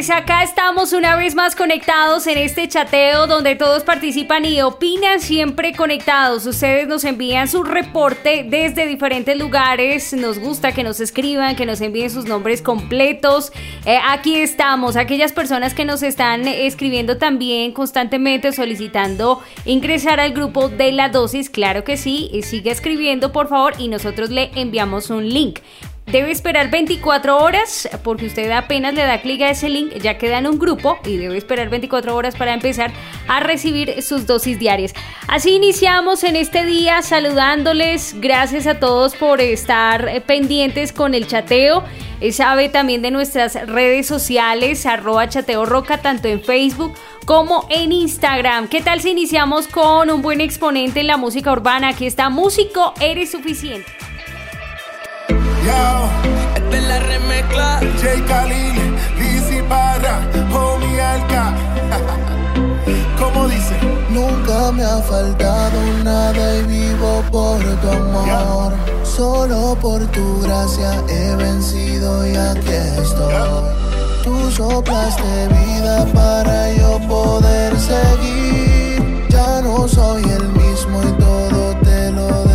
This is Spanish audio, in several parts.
Jueves, acá estamos una vez más conectados en este chateo donde todos participan y opinan siempre conectados. Ustedes nos envían su reporte desde diferentes lugares. Nos gusta que nos escriban, que nos envíen sus nombres completos. Eh, aquí estamos, aquellas personas que nos están escribiendo también constantemente solicitando ingresar al grupo de la dosis. Claro que sí, sigue escribiendo por favor y nosotros le enviamos un link. Debe esperar 24 horas porque usted apenas le da clic a ese link, ya queda en un grupo y debe esperar 24 horas para empezar a recibir sus dosis diarias. Así iniciamos en este día saludándoles. Gracias a todos por estar eh, pendientes con el chateo. Sabe también de nuestras redes sociales, arroba chateo roca, tanto en Facebook como en Instagram. ¿Qué tal si iniciamos con un buen exponente en la música urbana? Aquí está Músico, eres suficiente. Yo, esta es la remezcla. J. Khalil, Lizzy Barra, Homie Alka. ¿Cómo dice? Nunca me ha faltado nada y vivo por tu amor. Solo por tu gracia he vencido y aquí estoy. Tú soplaste vida para yo poder seguir. Ya no soy el mismo y todo te lo debo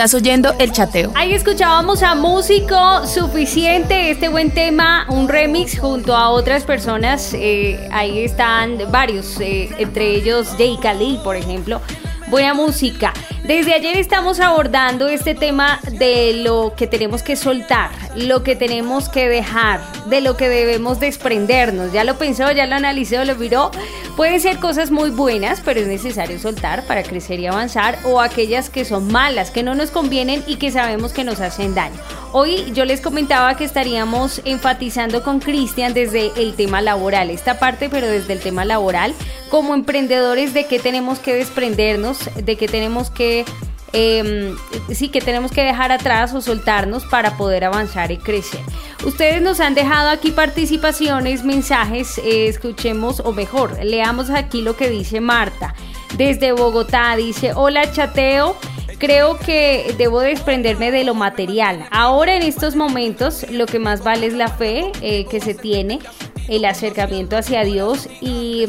Estás oyendo el chateo. Ahí escuchábamos a Músico Suficiente, este buen tema, un remix junto a otras personas. Eh, ahí están varios, eh, entre ellos Jay Khalil, por ejemplo. Buena música. Desde ayer estamos abordando este tema de lo que tenemos que soltar, lo que tenemos que dejar, de lo que debemos desprendernos. Ya lo pensó, ya lo analizó, lo miró. Pueden ser cosas muy buenas, pero es necesario soltar para crecer y avanzar, o aquellas que son malas, que no nos convienen y que sabemos que nos hacen daño. Hoy yo les comentaba que estaríamos enfatizando con Cristian desde el tema laboral, esta parte, pero desde el tema laboral, como emprendedores de qué tenemos que desprendernos, de qué tenemos que eh, sí que tenemos que dejar atrás o soltarnos para poder avanzar y crecer. Ustedes nos han dejado aquí participaciones, mensajes, eh, escuchemos o mejor, leamos aquí lo que dice Marta. Desde Bogotá dice, hola chateo, creo que debo desprenderme de lo material. Ahora en estos momentos lo que más vale es la fe eh, que se tiene, el acercamiento hacia Dios y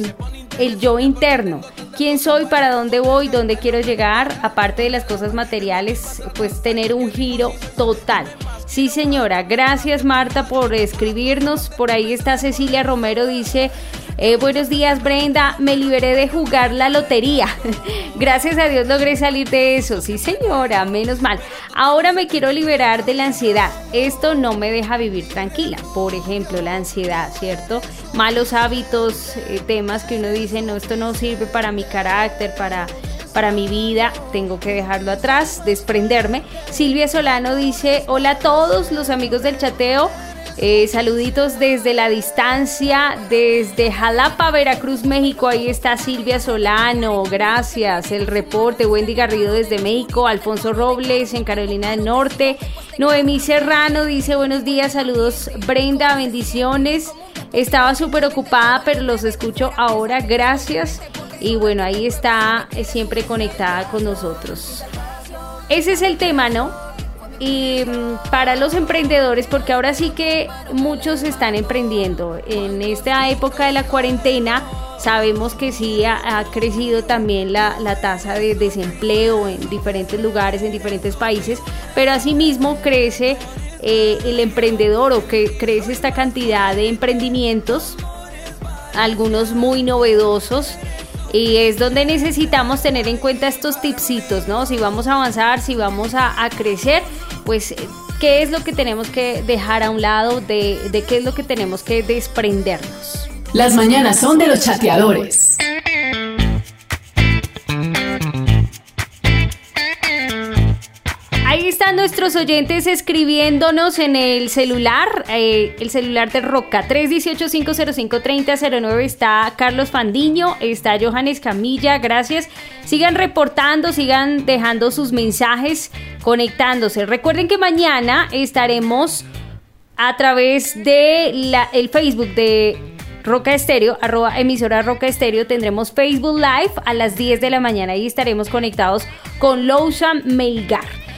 el yo interno. ¿Quién soy? ¿Para dónde voy? ¿Dónde quiero llegar? Aparte de las cosas materiales, pues tener un giro total. Sí, señora. Gracias, Marta, por escribirnos. Por ahí está Cecilia Romero, dice, eh, buenos días, Brenda. Me liberé de jugar la lotería. Gracias a Dios logré salir de eso. Sí, señora, menos mal. Ahora me quiero liberar de la ansiedad. Esto no me deja vivir tranquila. Por ejemplo, la ansiedad, ¿cierto? Malos hábitos, eh, temas que uno dice, no, esto no sirve para mi carácter, para para mi vida, tengo que dejarlo atrás, desprenderme. Silvia Solano dice, hola a todos los amigos del chateo, eh, saluditos desde la distancia, desde Jalapa, Veracruz, México. Ahí está Silvia Solano, gracias. El reporte, Wendy Garrido desde México, Alfonso Robles en Carolina del Norte. Noemí Serrano dice buenos días, saludos Brenda, bendiciones. Estaba súper ocupada, pero los escucho ahora, gracias. Y bueno, ahí está eh, siempre conectada con nosotros. Ese es el tema, ¿no? Y mm, para los emprendedores, porque ahora sí que muchos están emprendiendo. En esta época de la cuarentena sabemos que sí ha, crecido también la, tasa de desempleo en diferentes lugares, en diferentes países, pero asimismo crece eh, el emprendedor o que crece esta cantidad de emprendimientos, algunos muy novedosos y es donde necesitamos tener en cuenta estos tipsitos, ¿no? Si vamos a avanzar, si vamos a, crecer, pues qué es lo que tenemos que dejar a un lado, de, de qué es lo que tenemos que desprendernos. Las mañanas son de los chateadores. Nuestros oyentes escribiéndonos en el celular, eh, el celular de Roca, 318-505-3009. Está Carlos Fandiño, está Johannes Camilla, gracias. Sigan reportando, sigan dejando sus mensajes, conectándose. Recuerden que mañana estaremos a través de el Facebook de Roca Estéreo, arroba emisora Roca Estéreo, tendremos Facebook Live a las 10 de la mañana y estaremos conectados con Lousan Melgar.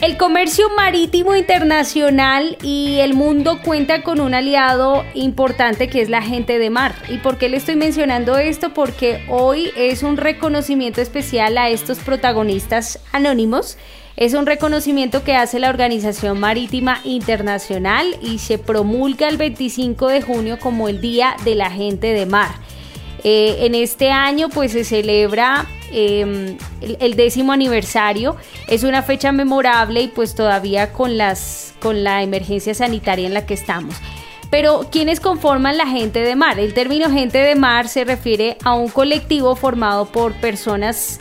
El comercio marítimo internacional y el mundo cuenta con un aliado importante que es la gente de mar. ¿Y por qué le estoy mencionando esto? Porque hoy es un reconocimiento especial a estos protagonistas anónimos. Es un reconocimiento que hace la Organización Marítima Internacional y se promulga el 25 de junio como el Día de la Gente de Mar. Eh, en este año pues se celebra em, el, décimo aniversario. Es una fecha memorable y pues todavía con, las, con la emergencia sanitaria en la que estamos. Pero ¿quiénes conforman la gente de mar? El término gente de mar se refiere a un colectivo formado por personas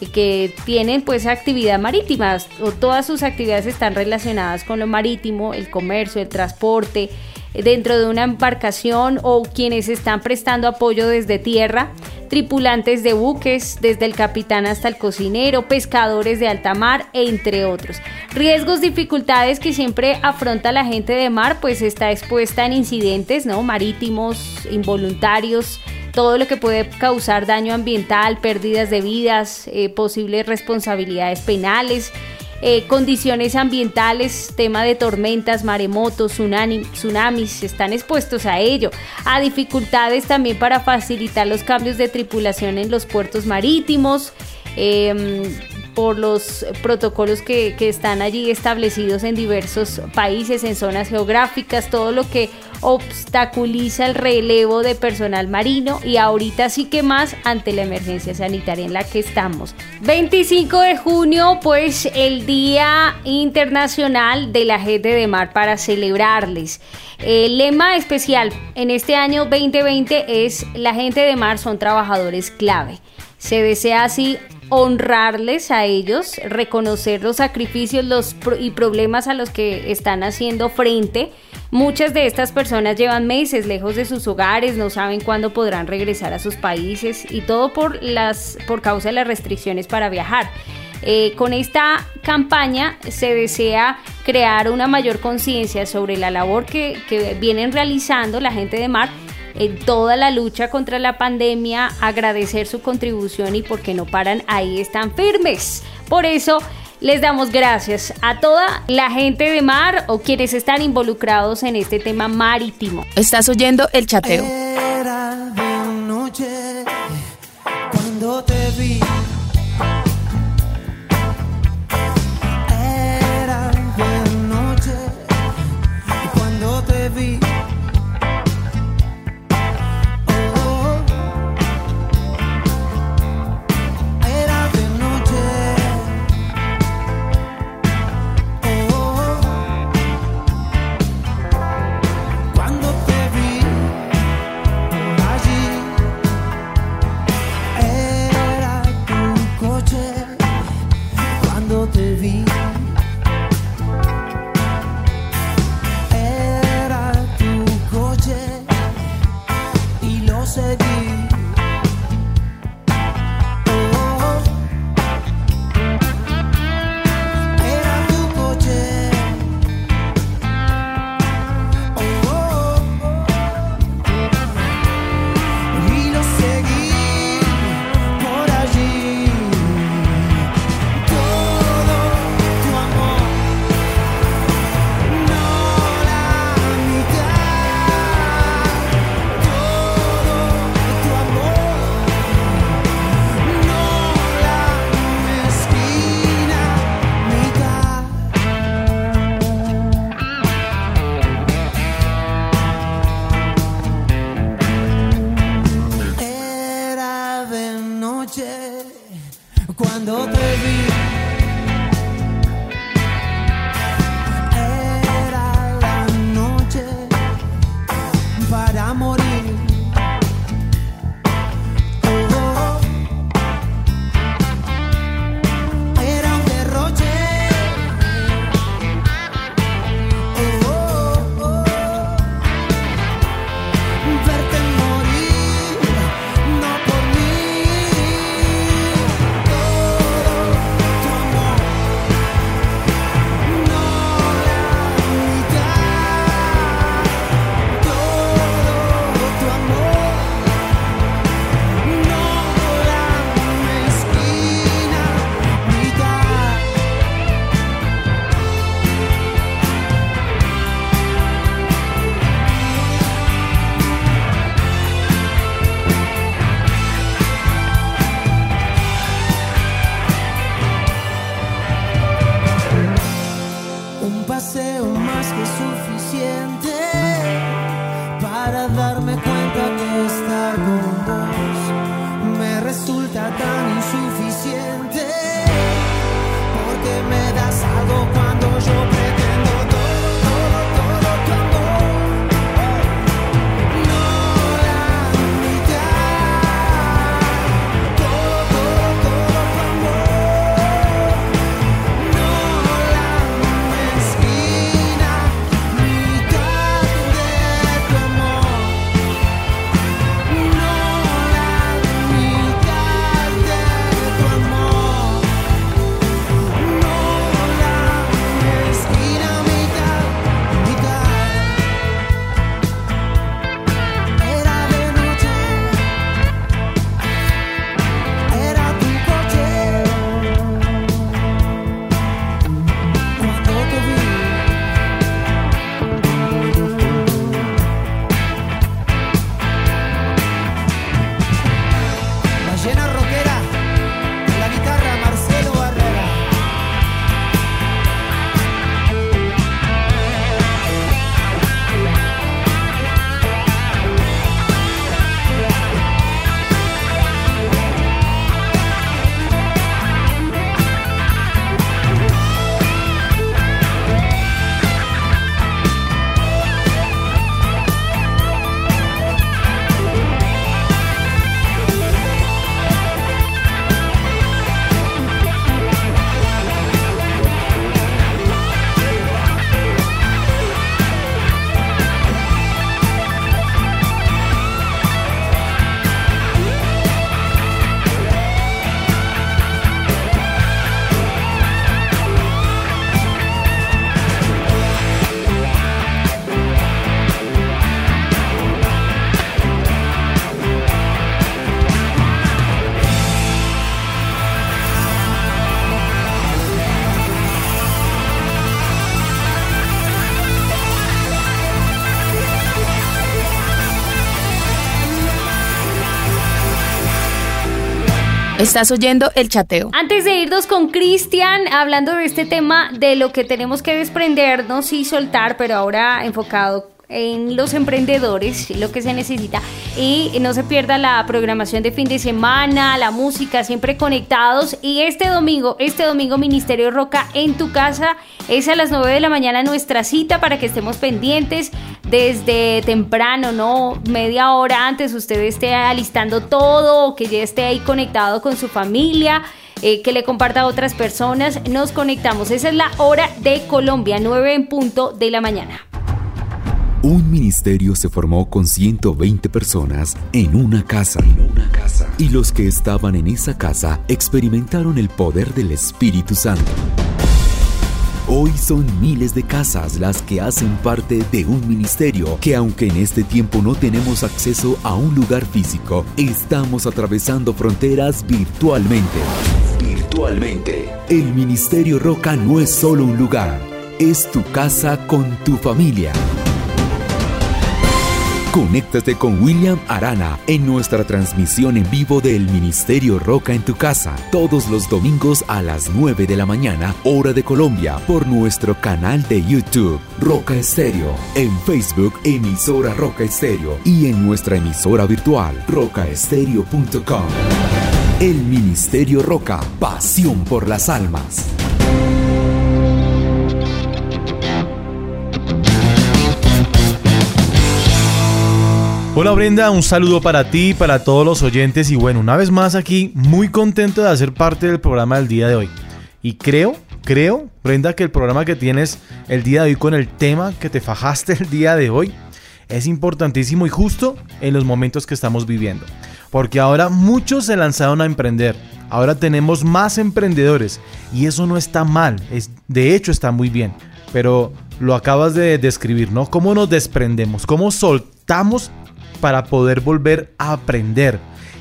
eh, que tienen pues actividad marítima o todas sus actividades están relacionadas con lo marítimo, el comercio, el transporte, dentro de una embarcación o quienes están prestando apoyo desde tierra, tripulantes de buques, desde el capitán hasta el cocinero, pescadores de alta mar, entre otros. Riesgos, dificultades que siempre afronta la gente de mar, pues está expuesta en incidentes ¿no? marítimos, involuntarios, todo lo que puede causar daño ambiental, pérdidas de vidas, eh, posibles responsabilidades penales, eh, condiciones ambientales, tema de tormentas, maremotos, tsunamis, están expuestos a ello, a dificultades también para facilitar los cambios de tripulación en los puertos marítimos. Em, por los protocolos que, que están allí establecidos en diversos países, en zonas geográficas, todo lo que obstaculiza el relevo de personal marino y ahorita sí que más ante la emergencia sanitaria en la que estamos. 25 de junio, pues el Día Internacional de la Gente de Mar para celebrarles. El lema especial en este año 2020 es La gente de mar son trabajadores clave. Se desea así honrarles a ellos, reconocer los sacrificios los y problemas a los que están haciendo frente. Muchas de estas personas llevan meses lejos de sus hogares, no saben cuándo podrán regresar a sus países y todo por, las, por causa de las restricciones para viajar. Eh, con esta campaña se desea crear una mayor conciencia sobre la labor que, que vienen realizando la gente de mar en toda la lucha contra la pandemia, agradecer su contribución y porque no paran, ahí están firmes. Por eso les damos gracias a toda la gente de mar o quienes están involucrados en este tema marítimo. Estás oyendo el chateo. Estás oyendo el chateo. Antes de irnos con Cristian, hablando de este tema de lo que tenemos que desprendernos y soltar, pero ahora enfocado en los emprendedores, lo que se necesita. Y no se pierda la programación de fin de semana, la música, siempre conectados. Y este domingo, este domingo Ministerio Roca en tu casa es a las 9 de la mañana nuestra cita para que estemos pendientes desde temprano, ¿no? Media hora antes usted esté alistando todo, que ya esté ahí conectado con su familia. Eh, que le comparta a otras personas, nos conectamos. Esa es la hora de Colombia, 9 en punto de la mañana. Un ministerio se formó con 120 personas en una casa. En una casa. Y los que estaban en esa casa experimentaron el poder del Espíritu Santo. Hoy son miles de casas las que hacen parte de un ministerio que aunque en este tiempo no tenemos acceso a un lugar físico, estamos atravesando fronteras virtualmente. Virtualmente. El Ministerio Roca no es solo un lugar, es tu casa con tu familia. Conéctate con William Arana en nuestra transmisión en vivo del Ministerio Roca en tu casa, todos los domingos a las 9 de la mañana, hora de Colombia, por nuestro canal de YouTube, Roca Estéreo, en Facebook, emisora Roca Estéreo, y en nuestra emisora virtual, rocaestereo.com. El Ministerio Roca, pasión por las almas. Hola Brenda, un saludo para ti, para todos los oyentes y bueno, una vez más aquí, muy contento de hacer parte del programa del día de hoy. Y creo, creo, Brenda, que el programa que tienes el día de hoy con el tema que te fajaste el día de hoy es importantísimo y justo en los momentos que estamos viviendo. Porque ahora muchos se lanzaron a emprender, ahora tenemos más emprendedores y eso no está mal, es, de hecho está muy bien. Pero lo acabas de describir, ¿no? ¿Cómo nos desprendemos? ¿Cómo soltamos para poder volver a aprender.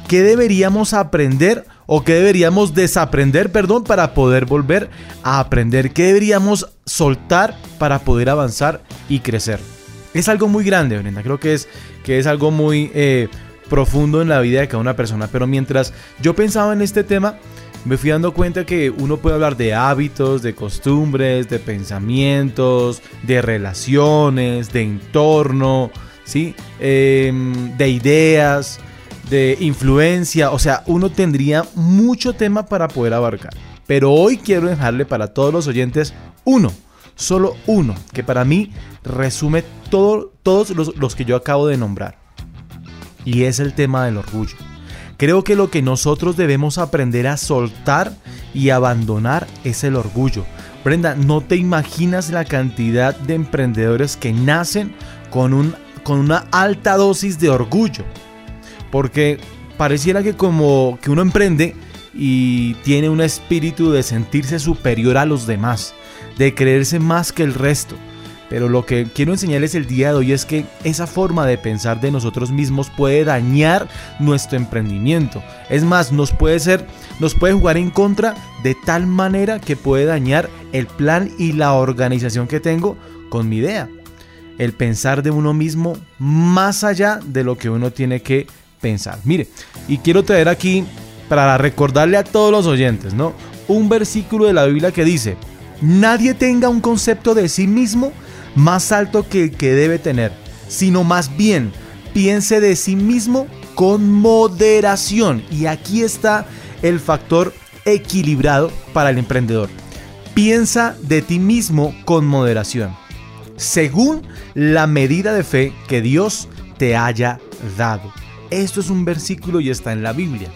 ¿Qué deberíamos aprender o qué deberíamos desaprender, perdón, para poder volver a aprender? ¿Qué deberíamos soltar para poder avanzar y crecer? Es algo muy grande, Brenda. Creo que es, que es algo muy eh, profundo en la vida de cada una persona. Pero mientras yo pensaba en este tema, me fui dando cuenta que uno puede hablar de hábitos, de costumbres, de pensamientos, de relaciones, de entorno, ¿sí? Em, de ideas, de influencia, o sea, uno tendría mucho tema para poder abarcar. Pero hoy quiero dejarle para todos los oyentes uno, solo uno, que para mí resume todo, todos los, los que yo acabo de nombrar. Y es el tema del orgullo. Creo que lo que nosotros debemos aprender a soltar y abandonar es el orgullo. Brenda, no te imaginas la cantidad de emprendedores que nacen con un con una alta dosis de orgullo. Porque pareciera que como que uno emprende y tiene un espíritu de sentirse superior a los demás, de creerse más que el resto. Pero lo que quiero enseñarles el día de hoy es que esa forma de pensar de nosotros mismos puede dañar nuestro emprendimiento. Es más, nos puede ser, nos puede jugar en contra de tal manera que puede dañar el plan y la organización que tengo con mi idea el pensar de uno mismo más allá de lo que uno tiene que pensar. Mire, y quiero traer aquí para recordarle a todos los oyentes, ¿no? Un versículo de la Biblia que dice, nadie tenga un concepto de sí mismo más alto que el que debe tener, sino más bien piense de sí mismo con moderación. Y aquí está el factor equilibrado para el emprendedor. Piensa de ti mismo con moderación según la medida de fe que Dios te haya dado. Esto es un versículo y está en la Biblia.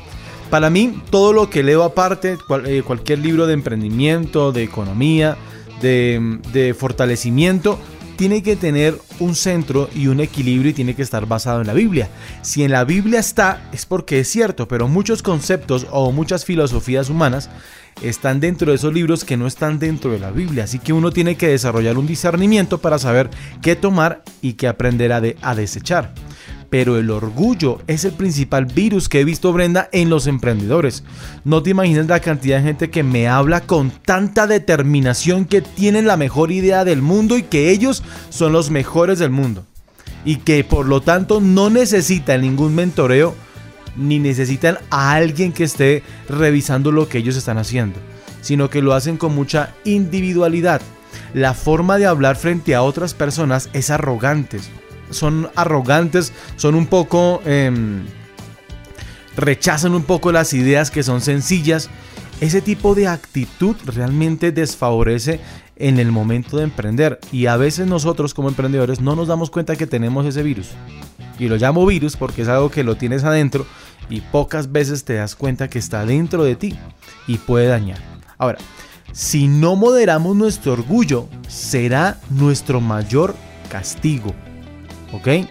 Para mí, todo lo que leo aparte, eh, cualquier libro de emprendimiento, de economía, de, de fortalecimiento, tiene que tener un centro y un equilibrio y tiene que estar basado en la Biblia. Si en la Biblia está, es porque es cierto, pero muchos conceptos o muchas filosofías humanas están dentro de esos libros que no están dentro de la Biblia. Así que uno tiene que desarrollar un discernimiento para saber qué tomar y qué aprender a, a desechar. Pero el orgullo es el principal virus que he visto, Brenda, en los emprendedores. No te imaginas la cantidad de gente que me habla con tanta determinación que tienen la mejor idea del mundo y que ellos son los mejores del mundo. Y que por lo tanto no necesitan ningún mentoreo ni necesitan a alguien que esté revisando lo que ellos están haciendo, sino que lo hacen con mucha individualidad. La forma de hablar frente a otras personas es arrogante. Son arrogantes, son un poco... Em, rechazan un poco las ideas que son sencillas. Ese tipo de actitud realmente desfavorece en el momento de emprender. Y a veces nosotros como emprendedores no nos damos cuenta que tenemos ese virus. Y lo llamo virus porque es algo que lo tienes adentro y pocas veces te das cuenta que está dentro de ti y puede dañar. Ahora, si no moderamos nuestro orgullo, será nuestro mayor castigo. ¿Ok?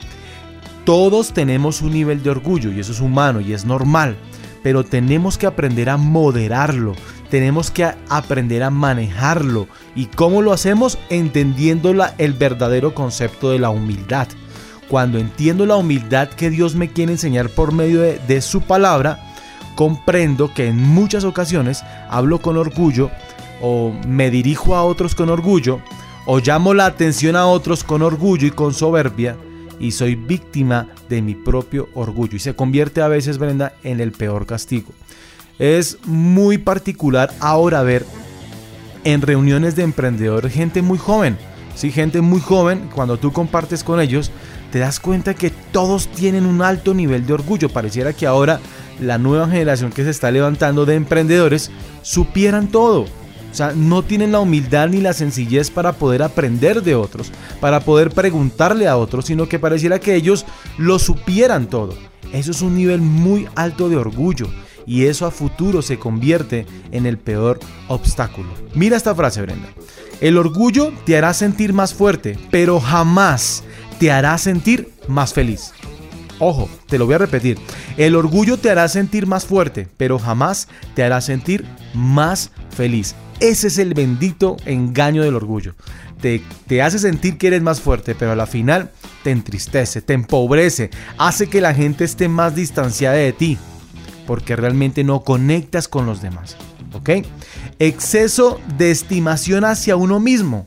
Todos tenemos un nivel de orgullo y eso es humano y es normal, pero tenemos que aprender a moderarlo, tenemos que aprender a manejarlo. ¿Y cómo lo hacemos? Entendiendo el verdadero concepto de la humildad. Cuando entiendo la humildad que Dios me quiere enseñar por medio de, de su palabra, comprendo que en muchas ocasiones hablo con orgullo o me dirijo a otros con orgullo o llamo la atención a otros con orgullo y con soberbia y soy víctima de mi propio orgullo y se convierte a veces Brenda en el peor castigo. Es muy particular ahora ver en reuniones de emprendedores gente muy joven, sí, gente muy joven, cuando tú compartes con ellos, te das cuenta que todos tienen un alto nivel de orgullo. Pareciera que ahora la nueva generación que se está levantando de emprendedores supieran todo. O sea, no tienen la humildad ni la sencillez para poder aprender de otros, para poder preguntarle a otros, sino que pareciera que ellos lo supieran todo. Eso es un nivel muy alto de orgullo y eso a futuro se convierte en el peor obstáculo. Mira esta frase, Brenda. El orgullo te hará sentir más fuerte, pero jamás te hará sentir más feliz. Ojo, te lo voy a repetir. El orgullo te hará sentir más fuerte, pero jamás te hará sentir más feliz. Ese es el bendito engaño del orgullo. Te, te, hace sentir que eres más fuerte, pero a la final te entristece, te empobrece, hace que la gente esté más distanciada de ti, porque realmente no conectas con los demás. ¿Ok? Exceso de estimación hacia uno mismo,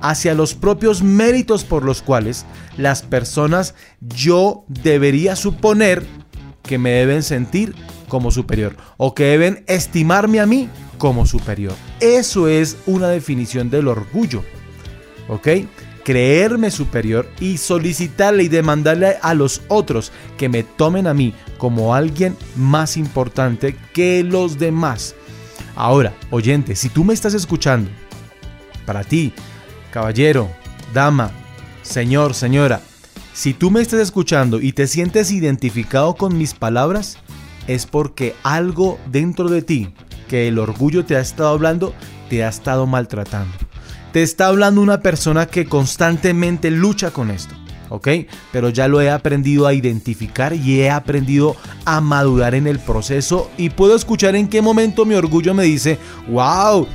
hacia los propios méritos por los cuales las personas yo debería suponer que me deben sentir como superior o que deben estimarme a mí como superior. Eso es una definición del orgullo. ¿Ok? Creerme superior y solicitarle y demandarle a los otros que me tomen a mí como alguien más importante que los demás. Ahora, oyente, si tú me estás escuchando, para ti, caballero, dama, señor, señora, si tú me estás escuchando y te sientes identificado con mis palabras, es porque algo dentro de ti que el orgullo te ha estado hablando, te ha estado maltratando. Te está hablando una persona que constantemente lucha con esto, ¿ok? Pero ya lo he aprendido a identificar y he aprendido a madurar en el proceso y puedo escuchar en qué momento mi orgullo me dice, wow,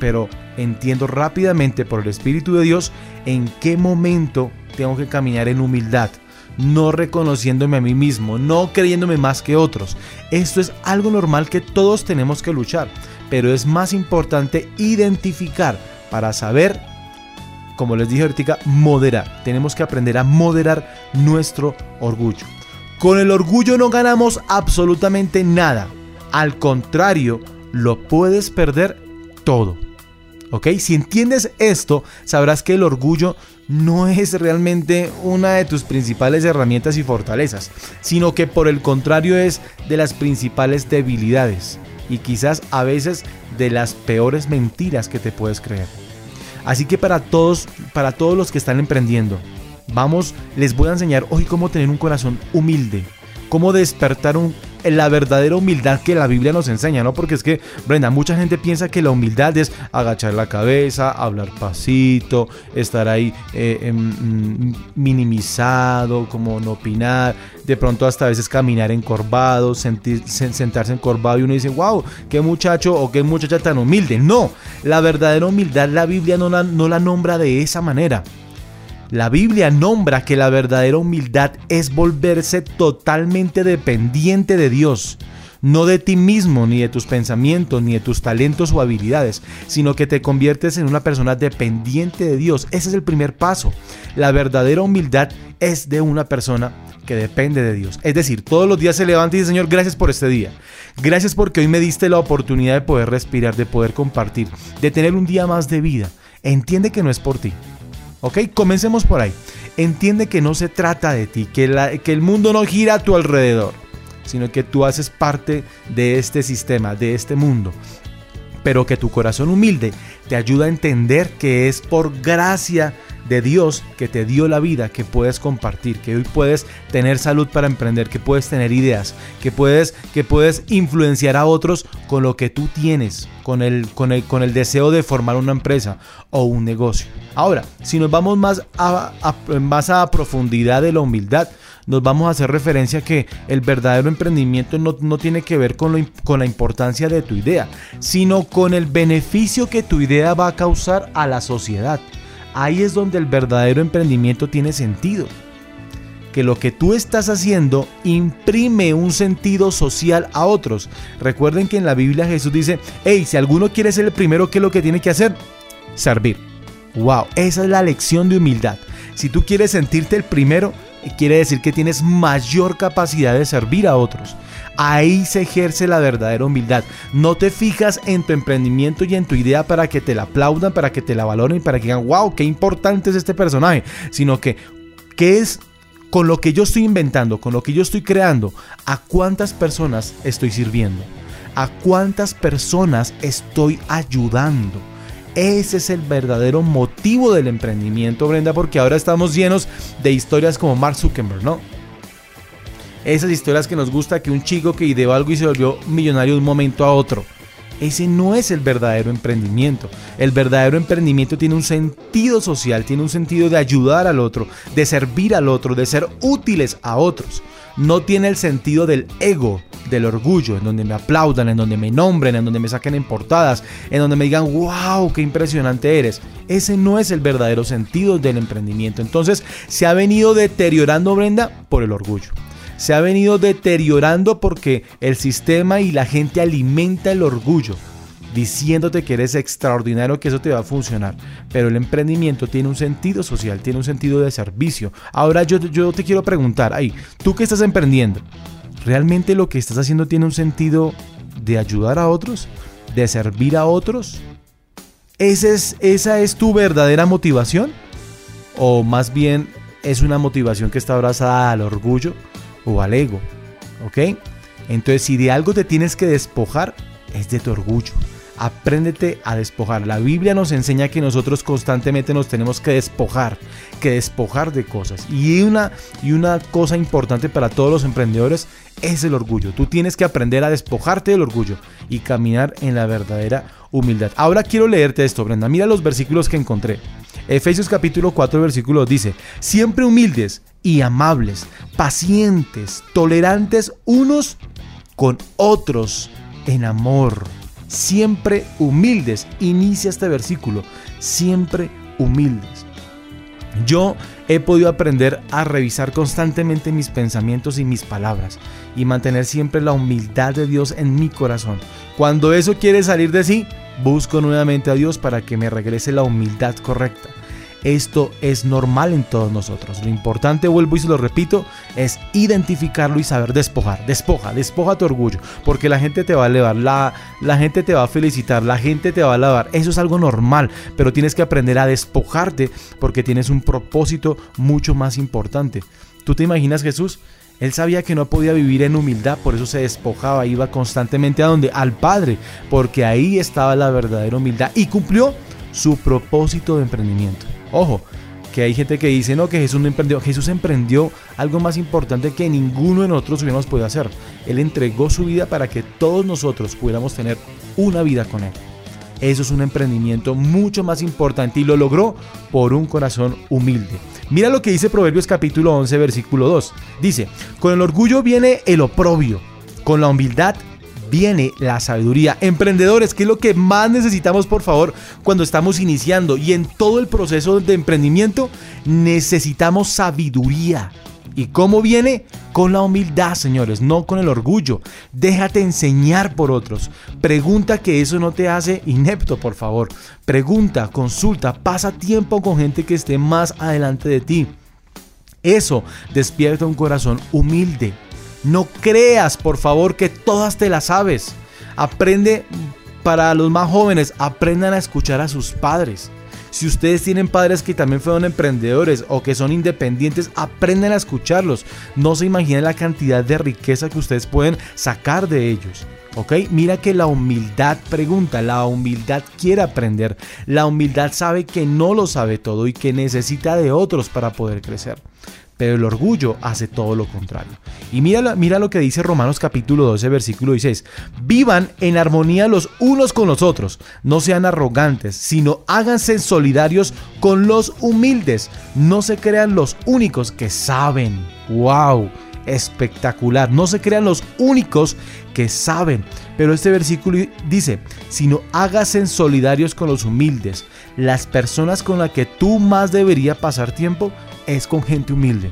pero entiendo rápidamente por el Espíritu de Dios en qué momento tengo que caminar en humildad no reconociéndome a mí mismo, no creyéndome más que otros. Esto es algo normal que todos tenemos que luchar, pero es más importante identificar para saber, como les dije ahorita, moderar. Tenemos que aprender a moderar nuestro orgullo. Con el orgullo no ganamos absolutamente nada. Al contrario, lo puedes perder todo. ¿Ok? Si entiendes esto, sabrás que el orgullo no es realmente una de tus principales herramientas y fortalezas, sino que por el contrario es de las principales debilidades y quizás a veces de las peores mentiras que te puedes creer. Así que para todos, para todos los que están emprendiendo, vamos, les voy a enseñar hoy cómo tener un corazón humilde, cómo despertar un, la verdadera humildad que la Biblia nos enseña, ¿no? Porque es que, Brenda, mucha gente piensa que la humildad es agachar la cabeza, hablar pasito, estar ahí eh, em, mm, minimizado, como no opinar, de pronto hasta a veces caminar encorvado, sentarse encorvado y uno dice, wow, qué muchacho o qué muchacha tan humilde. No, la verdadera humildad la Biblia no no la nombra de esa manera. La Biblia nombra que la verdadera humildad es volverse totalmente dependiente de Dios, no de ti mismo, ni de tus pensamientos, ni de tus talentos o habilidades, sino que te conviertes en una persona dependiente de Dios. Ese es el primer paso. La verdadera humildad es de una persona que depende de Dios. Es decir, todos los días se levanta y dice, Señor, gracias por este día. Gracias porque hoy me diste la oportunidad de poder respirar, de poder compartir, de tener un día más de vida. Entiende que no es por ti. ¿Ok? Comencemos por ahí. Entiende que no se trata de ti, que, que el mundo no gira a tu alrededor, sino que tú haces parte de este sistema, de este mundo. Pero que tu corazón humilde te ayuda a entender que es por gracia de Dios que te dio la vida, que puedes compartir, que hoy puedes tener salud para emprender, que puedes tener ideas, que puedes, que puedes influenciar a otros con lo que tú tienes, con el, con el, con el deseo de formar una empresa o un negocio. Ahora, si nos vamos más a, más a profundidad de la humildad, nos vamos a hacer referencia que el verdadero emprendimiento no, no tiene que ver con, lo, con la importancia de tu idea, sino con el beneficio que tu idea va a causar a la sociedad. Ahí es donde el verdadero emprendimiento tiene sentido. Que lo que tú estás haciendo imprime un sentido social a otros. Recuerden que en la Biblia Jesús dice, hey, si alguno quiere ser el primero, ¿qué es lo que tiene que hacer? Servir. Wow, esa es la lección de humildad. Si tú quieres sentirte el primero, quiere decir que tienes mayor capacidad de servir a otros. Ahí se ejerce la verdadera humildad. No te fijas en tu emprendimiento y en tu idea para que te la aplaudan, para que te la valoren, para que digan, wow, qué importante es este personaje, sino que, ¿qué es con lo que yo estoy inventando, con lo que yo estoy creando? ¿A cuántas personas estoy sirviendo? ¿A cuántas personas estoy ayudando? Ese es el verdadero motivo del emprendimiento, Brenda, porque ahora estamos llenos de historias como Mark Zuckerberg, ¿no? Esas historias que nos gusta que un chico que ideó algo y se volvió millonario de un momento a otro. Ese no es el verdadero emprendimiento. El verdadero emprendimiento tiene un sentido social, tiene un sentido de ayudar al otro, de servir al otro, de ser útiles a otros. No tiene el sentido del ego, del orgullo, en donde me aplaudan, en donde me nombren, en donde me saquen en portadas, en donde me digan, wow, qué impresionante eres. Ese no es el verdadero sentido del emprendimiento. Entonces se ha venido deteriorando Brenda por el orgullo se ha venido deteriorando porque el sistema y la gente alimenta el orgullo, diciéndote que eres extraordinario, que eso te va a funcionar. Pero el emprendimiento tiene un sentido social, tiene un sentido de servicio. Ahora yo, yo te quiero preguntar, ahí, tú que estás emprendiendo, ¿realmente lo que estás haciendo tiene un sentido de ayudar a otros? ¿De servir a otros? ¿Esa es, ¿Esa es tu verdadera motivación? ¿O más bien es una motivación que está abrazada al orgullo? O al ego. ¿Ok? Entonces, si de algo te tienes que despojar, es de tu orgullo. Apréndete a despojar. La Biblia nos enseña que nosotros constantemente nos tenemos que despojar, que despojar de cosas. Y una, y una cosa importante para todos los emprendedores es el orgullo. Tú tienes que aprender a despojarte del orgullo y caminar en la verdadera humildad. Ahora quiero leerte esto, Brenda. Mira los versículos que encontré. Efesios capítulo 4 versículo dice, siempre humildes y amables, pacientes, tolerantes unos con otros en amor. Siempre humildes. Inicia este versículo. Siempre humildes. Yo he podido aprender a revisar constantemente mis pensamientos y mis palabras y mantener siempre la humildad de Dios en mi corazón. Cuando eso quiere salir de sí, busco nuevamente a Dios para que me regrese la humildad correcta. Esto es normal en todos nosotros. Lo importante, vuelvo y se lo repito, es identificarlo y saber despojar. Despoja, despoja tu orgullo, porque la gente te va a elevar, la, la gente te va a felicitar, la gente te va a alabar. Eso es algo normal, pero tienes que aprender a despojarte porque tienes un propósito mucho más importante. ¿Tú te imaginas Jesús? Él sabía que no podía vivir en humildad, por eso se despojaba, iba constantemente a donde? Al Padre, porque ahí estaba la verdadera humildad y cumplió su propósito de emprendimiento. Ojo, que hay gente que dice, no, que Jesús no emprendió. Jesús emprendió algo más importante que ninguno de nosotros hubiéramos podido hacer. Él entregó su vida para que todos nosotros pudiéramos tener una vida con Él. Eso es un emprendimiento mucho más importante y lo logró por un corazón humilde. Mira lo que dice Proverbios capítulo 11, versículo 2. Dice, con el orgullo viene el oprobio, con la humildad viene la sabiduría. Emprendedores, ¿qué es lo que más necesitamos, por favor, cuando estamos iniciando? Y en todo el proceso de emprendimiento necesitamos sabiduría. ¿Y cómo viene? Con la humildad, señores, no con el orgullo. Déjate enseñar por otros. Pregunta que eso no te hace inepto, por favor. Pregunta, consulta, pasa tiempo con gente que esté más adelante de ti. Eso despierta un corazón humilde. No creas, por favor, que todas te las sabes. Aprende para los más jóvenes, aprendan a escuchar a sus padres. Si ustedes tienen padres que también fueron emprendedores o que son independientes, aprendan a escucharlos. No se imaginen la cantidad de riqueza que ustedes pueden sacar de ellos. ¿Ok? Mira que la humildad pregunta, la humildad quiere aprender, la humildad sabe que no lo sabe todo y que necesita de otros para poder crecer pero el orgullo hace todo lo contrario. Y mira, mira lo que dice Romanos capítulo 12, versículo 16. Vivan en armonía los unos con los otros, no sean arrogantes, sino háganse solidarios con los humildes, no se crean los únicos que saben. ¡Wow! Espectacular, no se crean los únicos que saben. Pero este versículo dice, sino háganse solidarios con los humildes. Las personas con las que tú más deberías pasar tiempo es con gente humilde.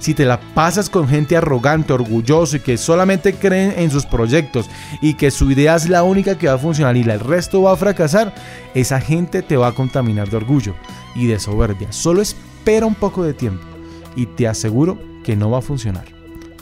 Si te la pasas con gente arrogante, orgulloso y que solamente creen en sus proyectos y que su idea es la única que va a funcionar y el resto va a fracasar, esa gente te va a contaminar de orgullo y de soberbia. Solo espera un poco de tiempo y te aseguro que no va a funcionar.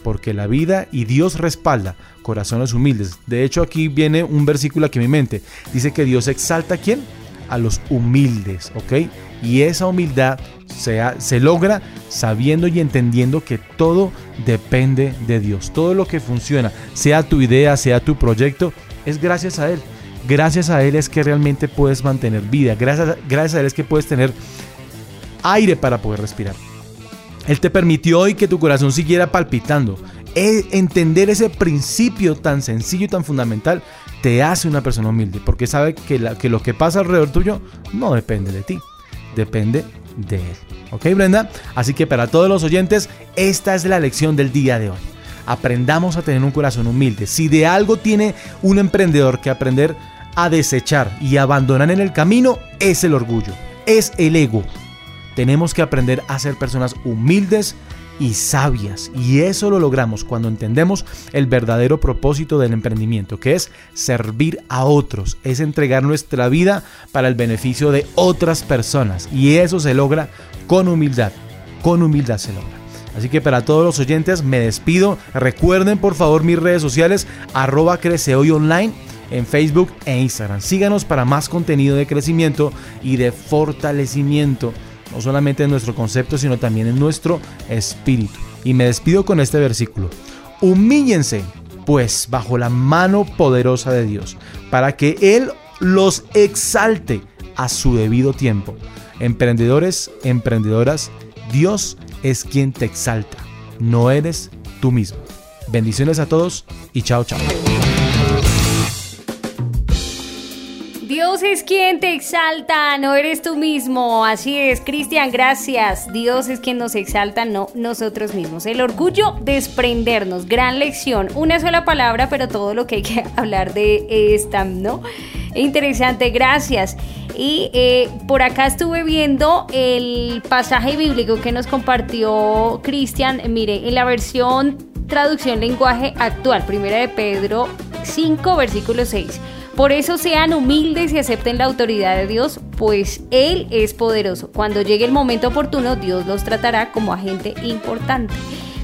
Porque la vida y Dios respalda corazones humildes. De hecho, aquí viene un versículo aquí en mi mente. Dice que Dios exalta a quién? A los humildes, ¿ok? Y esa humildad se, logra sabiendo y entendiendo que todo depende de Dios. Todo lo que funciona, sea tu idea, sea tu proyecto, es gracias a Él. Gracias a Él es que realmente puedes mantener vida. Gracias, gracias a Él es que puedes tener aire para poder respirar. Él te permitió hoy que tu corazón siguiera palpitando. E, entender ese principio tan sencillo y tan fundamental te hace una persona humilde, porque sabe que, que lo que pasa alrededor tuyo no depende de ti, depende de él. ¿Ok, Brenda? Así que para todos los oyentes, esta es la lección del día de hoy. Aprendamos a tener un corazón humilde. Si de algo tiene un emprendedor que aprender a desechar y abandonar en el camino, es el orgullo, es el ego. Tenemos que aprender a ser personas humildes y sabias. Y eso lo logramos cuando entendemos el verdadero propósito del emprendimiento, que es servir a otros, es entregar nuestra vida para el beneficio de otras personas. Y eso se logra con humildad, con humildad se logra. Así que para todos los oyentes me despido. Recuerden por favor mis redes sociales, arroba online en Facebook e Instagram. Síganos para más contenido de crecimiento y de fortalecimiento no solamente en nuestro concepto, sino también en nuestro espíritu. Y me despido con este versículo. Humíllense, pues, bajo la mano poderosa de Dios, para que Él los exalte a su debido tiempo. Emprendedores, emprendedoras, Dios es quien te exalta, no eres tú mismo. Bendiciones a todos y chao, chao. Es quien te exalta, no eres tú mismo. Así es, Cristian, gracias. Dios es quien nos exalta, no nosotros mismos. El orgullo, desprendernos. Gran lección. Una sola palabra, pero todo lo que hay que hablar de esta, ¿no? Interesante, gracias. Y eh, por acá estuve viendo el pasaje bíblico que nos compartió Cristian. Mire, en la versión traducción lenguaje actual, primera de Pedro 5, versículo 6. Por eso sean humildes y acepten la autoridad de Dios, pues Él es poderoso. Cuando llegue el momento oportuno, Dios los tratará como agente importante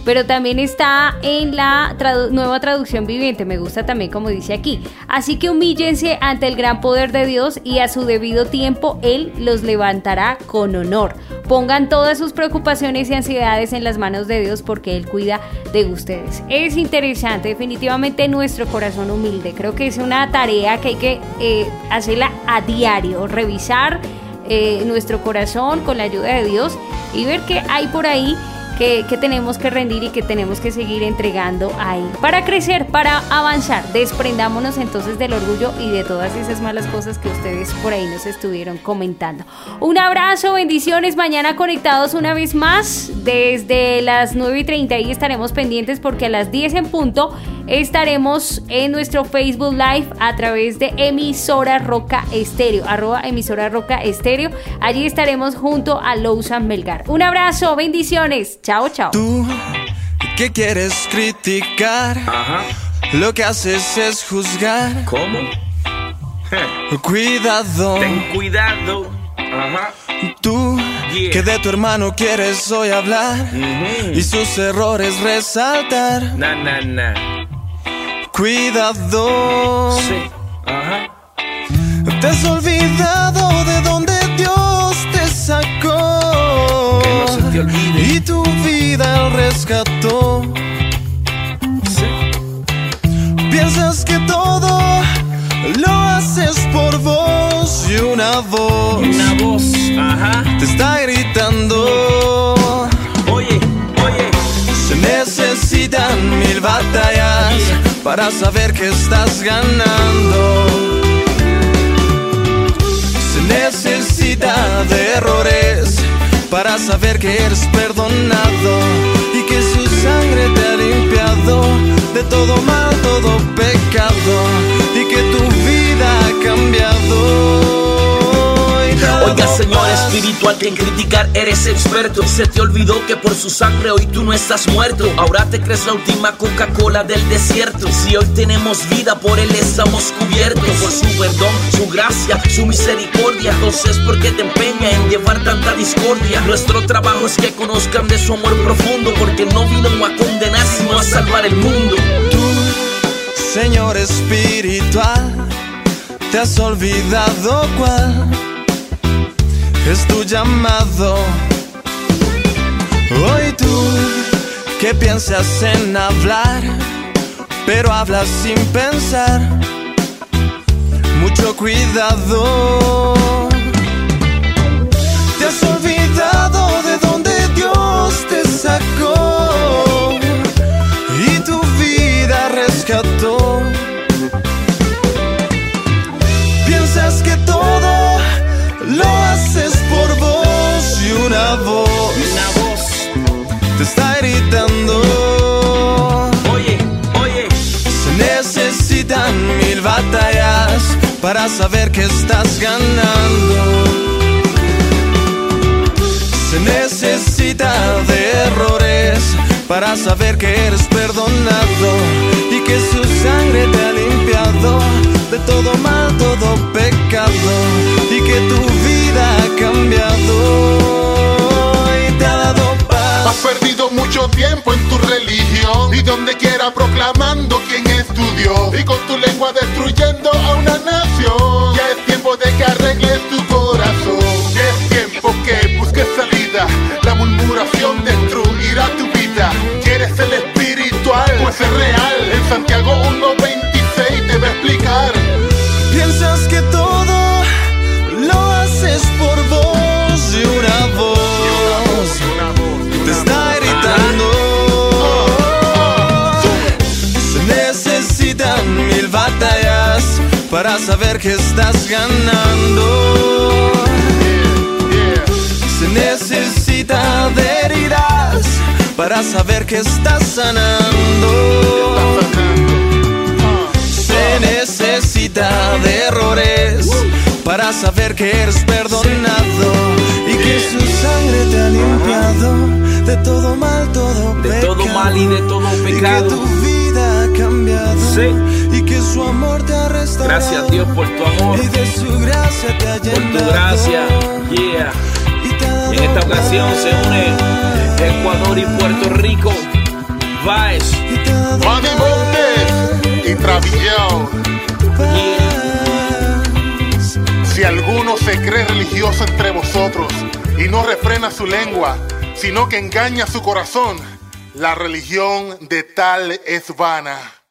pero también está en la nueva traducción viviente, me gusta también como dice aquí. Así que humíllense ante el gran poder de Dios y a su debido tiempo Él los levantará con honor. Pongan todas sus preocupaciones y ansiedades en las manos de Dios porque Él cuida de ustedes. Es interesante, definitivamente nuestro corazón humilde. Creo que es una tarea que hay que eh, hacerla a diario, revisar eh, nuestro corazón con la ayuda de Dios y ver qué hay por ahí que, tenemos que rendir y que tenemos que seguir entregando ahí. Para crecer, para avanzar, desprendámonos entonces del orgullo y de todas esas malas cosas que ustedes por ahí nos estuvieron comentando. Un abrazo, bendiciones, mañana conectados una vez más desde las 9 y 30 y estaremos pendientes porque a las 10 en punto estaremos en nuestro Facebook Live a través de emisora Roca Estéreo, arroba emisora Roca Estéreo. Allí estaremos junto a Lousan Melgar. Un abrazo, bendiciones. Chao, chao. Tú ¿qué quieres criticar, lo que haces es juzgar. ¿Cómo? Cuidado. Ten cuidado. Ajá. Tú Que de tu hermano quieres hoy hablar y sus errores resaltar. Na, na, na. Cuidado. Sí. Ajá. Te has olvidado de donde Dios te sacó. Que no se te olvide. Y tu vida rescató. Piensas que todo lo haces por vos y una voz Una voz. Ajá. te está gritando. Oye, oye. Se necesitan mil batallas para saber que estás ganando. Se necesita de errores para saber que eres perdonado y que su sangre te ha limpiado de todo mal, todo pecado y que tu vida ha cambiado. Oiga, señor espiritual, que en criticar eres experto. Se te olvidó que por su sangre hoy tú no estás muerto. Ahora te crees la última Coca-Cola del desierto. Si hoy tenemos vida, por él estamos cubiertos. Por su perdón, su gracia, su misericordia. Entonces, ¿por qué te empeña en llevar tanta discordia? Nuestro trabajo es que conozcan de su amor profundo. Porque no vino a condenar, sino a salvar el mundo. Tú, Señor espiritual, te has olvidado cuál es tu llamado. Hoy tú que piensas en hablar, pero hablas sin pensar. Mucho cuidado. Para saber que estás ganando. Se necesita de errores para saber que eres perdonado y que su sangre te ha limpiado de todo mal, todo pecado y que tu vida ha cambiado Perdido mucho tiempo en tu religión y donde quiera proclamando quién es tu Dios y con tu lengua destruyendo a una nación. Ya es tiempo de que arregles tu corazón. Ya es tiempo que busques salida. La murmuración destruirá tu vida. ¿Quieres el espiritual? Pues es real. Saber que estás ganando. Se necesita de heridas para saber que estás sanando. Se necesita de errores para saber que eres perdonado y que su sangre te ha limpiado de todo mal, todo De pecado. todo mal y de todo pecado. Ha cambiado Sí. y que su amor te ha restaurado. Gracias Dios por tu amor, Y de su gracia te ha por tu gracia. Yeah. Y te ha En esta ocasión se une Ecuador y Puerto Rico. Vice. Manny Montes y Travillao. Si alguno se cree religioso entre vosotros y no refrena su lengua, sino que engaña su corazón, la religión de tal es vana.